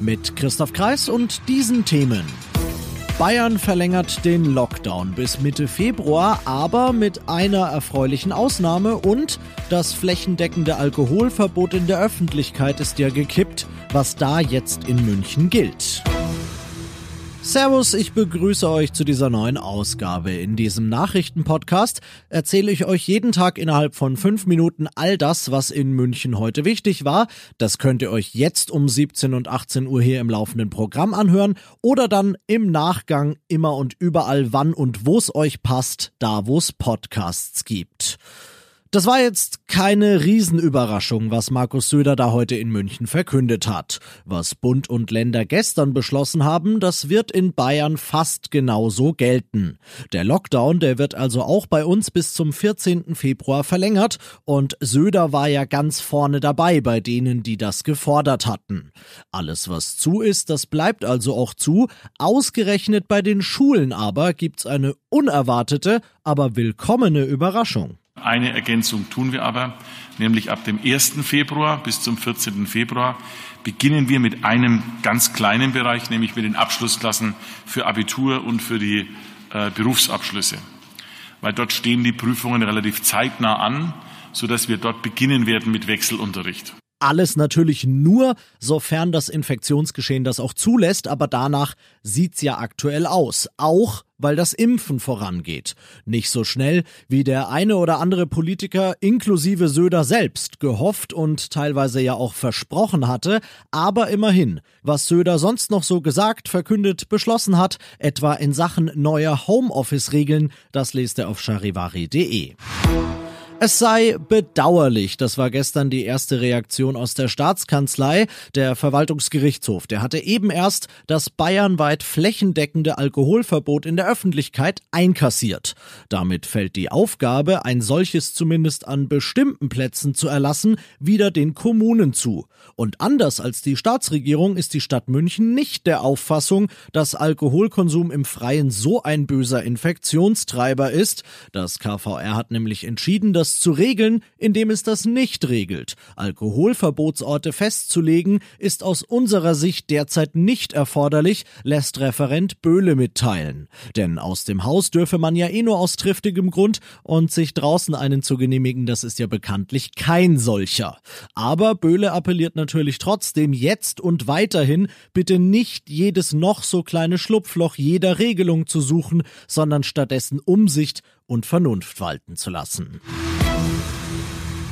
Mit Christoph Kreis und diesen Themen. Bayern verlängert den Lockdown bis Mitte Februar, aber mit einer erfreulichen Ausnahme und das flächendeckende Alkoholverbot in der Öffentlichkeit ist ja gekippt, was da jetzt in München gilt. Servus, ich begrüße euch zu dieser neuen Ausgabe. In diesem Nachrichtenpodcast erzähle ich euch jeden Tag innerhalb von fünf Minuten all das, was in München heute wichtig war. Das könnt ihr euch jetzt um 17 und 18 Uhr hier im laufenden Programm anhören oder dann im Nachgang immer und überall, wann und wo es euch passt, da wo es Podcasts gibt. Das war jetzt keine Riesenüberraschung, was Markus Söder da heute in München verkündet hat. Was Bund und Länder gestern beschlossen haben, das wird in Bayern fast genauso gelten. Der Lockdown, der wird also auch bei uns bis zum 14. Februar verlängert und Söder war ja ganz vorne dabei bei denen, die das gefordert hatten. Alles, was zu ist, das bleibt also auch zu. Ausgerechnet bei den Schulen aber gibt's eine unerwartete, aber willkommene Überraschung. Eine Ergänzung tun wir aber, nämlich ab dem 1. Februar bis zum 14. Februar beginnen wir mit einem ganz kleinen Bereich, nämlich mit den Abschlussklassen für Abitur und für die äh, Berufsabschlüsse. Weil dort stehen die Prüfungen relativ zeitnah an, sodass wir dort beginnen werden mit Wechselunterricht. Alles natürlich nur, sofern das Infektionsgeschehen das auch zulässt, aber danach sieht's ja aktuell aus. Auch weil das Impfen vorangeht. Nicht so schnell, wie der eine oder andere Politiker inklusive Söder selbst gehofft und teilweise ja auch versprochen hatte, aber immerhin, was Söder sonst noch so gesagt, verkündet, beschlossen hat, etwa in Sachen neuer Homeoffice-Regeln, das lest er auf charivari.de. Es sei bedauerlich, das war gestern die erste Reaktion aus der Staatskanzlei. Der Verwaltungsgerichtshof, der hatte eben erst das bayernweit flächendeckende Alkoholverbot in der Öffentlichkeit einkassiert. Damit fällt die Aufgabe, ein solches zumindest an bestimmten Plätzen zu erlassen, wieder den Kommunen zu. Und anders als die Staatsregierung ist die Stadt München nicht der Auffassung, dass Alkoholkonsum im Freien so ein böser Infektionstreiber ist. Das KVR hat nämlich entschieden, dass das zu regeln, indem es das nicht regelt. Alkoholverbotsorte festzulegen, ist aus unserer Sicht derzeit nicht erforderlich, lässt Referent Böhle mitteilen. Denn aus dem Haus dürfe man ja eh nur aus triftigem Grund und sich draußen einen zu genehmigen, das ist ja bekanntlich kein solcher. Aber Böhle appelliert natürlich trotzdem jetzt und weiterhin, bitte nicht jedes noch so kleine Schlupfloch jeder Regelung zu suchen, sondern stattdessen Umsicht und Vernunft walten zu lassen.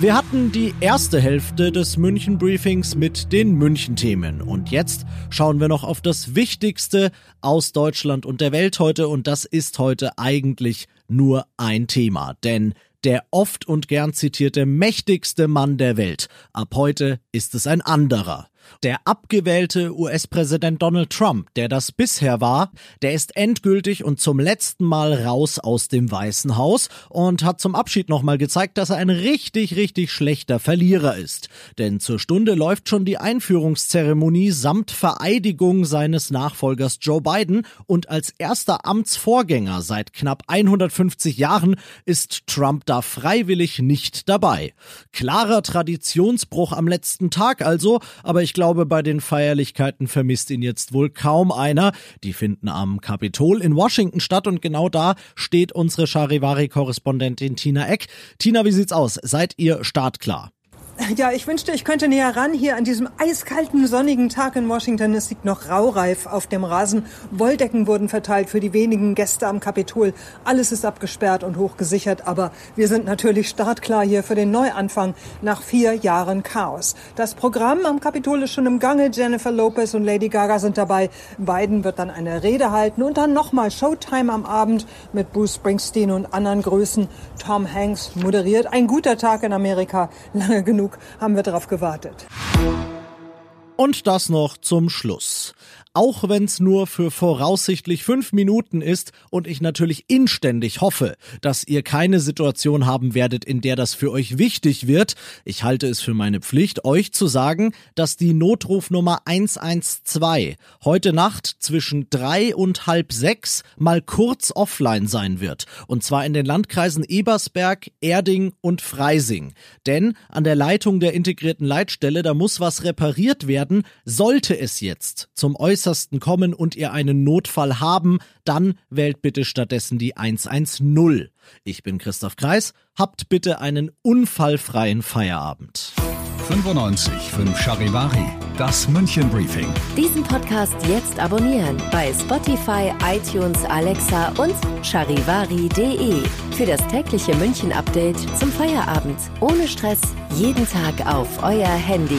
Wir hatten die erste Hälfte des München Briefings mit den München Themen und jetzt schauen wir noch auf das Wichtigste aus Deutschland und der Welt heute und das ist heute eigentlich nur ein Thema, denn der oft und gern zitierte mächtigste Mann der Welt. Ab heute ist es ein anderer. Der abgewählte US-Präsident Donald Trump, der das bisher war, der ist endgültig und zum letzten Mal raus aus dem Weißen Haus und hat zum Abschied nochmal gezeigt, dass er ein richtig, richtig schlechter Verlierer ist. Denn zur Stunde läuft schon die Einführungszeremonie samt Vereidigung seines Nachfolgers Joe Biden und als erster Amtsvorgänger seit knapp 150 Jahren ist Trump da freiwillig nicht dabei. Klarer Traditionsbruch am letzten Tag also, aber ich glaube, bei den Feierlichkeiten vermisst ihn jetzt wohl kaum einer. Die finden am Kapitol in Washington statt und genau da steht unsere Charivari-Korrespondentin Tina Eck. Tina, wie sieht's aus? Seid ihr startklar? Ja, ich wünschte, ich könnte näher ran. Hier an diesem eiskalten, sonnigen Tag in Washington. Es liegt noch raureif auf dem Rasen. Wolldecken wurden verteilt für die wenigen Gäste am Kapitol. Alles ist abgesperrt und hochgesichert. Aber wir sind natürlich startklar hier für den Neuanfang nach vier Jahren Chaos. Das Programm am Kapitol ist schon im Gange. Jennifer Lopez und Lady Gaga sind dabei. Biden wird dann eine Rede halten und dann nochmal Showtime am Abend mit Bruce Springsteen und anderen Größen. Tom Hanks moderiert. Ein guter Tag in Amerika. Lange genug haben wir darauf gewartet. Und das noch zum Schluss. Auch wenn es nur für voraussichtlich fünf Minuten ist und ich natürlich inständig hoffe, dass ihr keine Situation haben werdet, in der das für euch wichtig wird. Ich halte es für meine Pflicht, euch zu sagen, dass die Notrufnummer 112 heute Nacht zwischen drei und halb sechs mal kurz offline sein wird. Und zwar in den Landkreisen Ebersberg, Erding und Freising. Denn an der Leitung der integrierten Leitstelle, da muss was repariert werden. Sollte es jetzt zum Äußersten kommen und ihr einen Notfall haben, dann wählt bitte stattdessen die 110. Ich bin Christoph Kreis. Habt bitte einen unfallfreien Feierabend. 95 5 Charivari, das München Briefing. Diesen Podcast jetzt abonnieren bei Spotify, iTunes, Alexa und charivari.de. Für das tägliche München Update zum Feierabend. Ohne Stress, jeden Tag auf euer Handy.